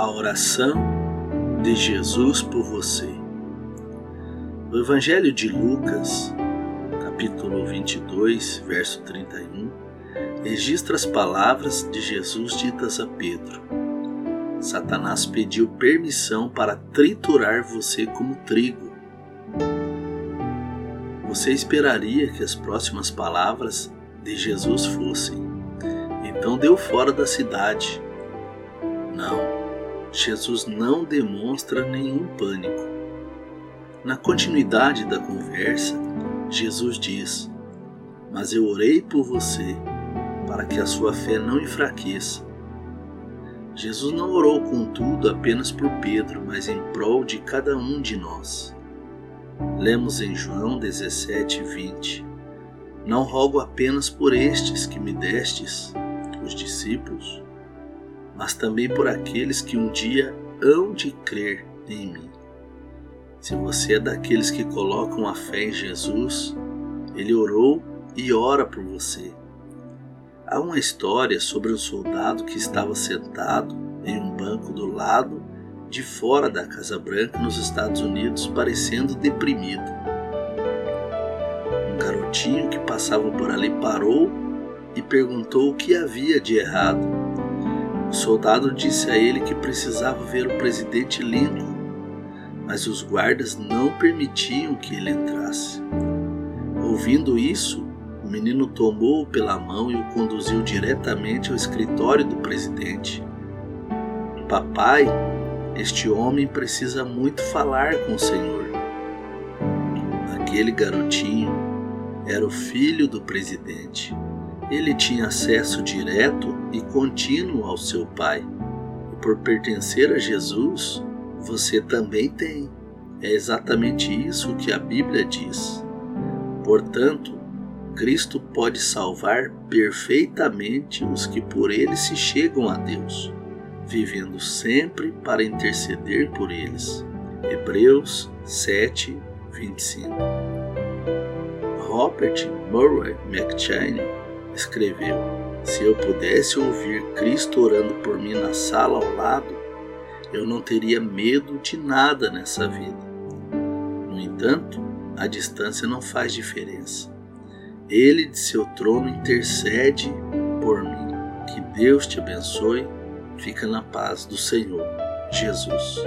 A oração de Jesus por você. O Evangelho de Lucas, capítulo 22, verso 31, registra as palavras de Jesus ditas a Pedro. Satanás pediu permissão para triturar você como trigo. Você esperaria que as próximas palavras de Jesus fossem: Então deu fora da cidade. Não Jesus não demonstra nenhum pânico. Na continuidade da conversa, Jesus diz: Mas eu orei por você, para que a sua fé não enfraqueça. Jesus não orou, contudo, apenas por Pedro, mas em prol de cada um de nós. Lemos em João 17, 20: Não rogo apenas por estes que me destes, os discípulos, mas também por aqueles que um dia hão de crer em mim. Se você é daqueles que colocam a fé em Jesus, ele orou e ora por você. Há uma história sobre um soldado que estava sentado em um banco do lado de fora da Casa Branca nos Estados Unidos, parecendo deprimido. Um garotinho que passava por ali parou e perguntou o que havia de errado. O soldado disse a ele que precisava ver o presidente Lincoln, mas os guardas não permitiam que ele entrasse. Ouvindo isso, o menino tomou-o pela mão e o conduziu diretamente ao escritório do presidente. Papai, este homem precisa muito falar com o Senhor. Aquele garotinho era o filho do presidente ele tinha acesso direto e contínuo ao seu Pai. E por pertencer a Jesus, você também tem. É exatamente isso que a Bíblia diz. Portanto, Cristo pode salvar perfeitamente os que por ele se chegam a Deus, vivendo sempre para interceder por eles. Hebreus 7, 25. Robert Murray McCheyne escreveu: Se eu pudesse ouvir Cristo orando por mim na sala ao lado, eu não teria medo de nada nessa vida. No entanto, a distância não faz diferença. Ele de seu trono intercede por mim. Que Deus te abençoe. Fica na paz do Senhor Jesus.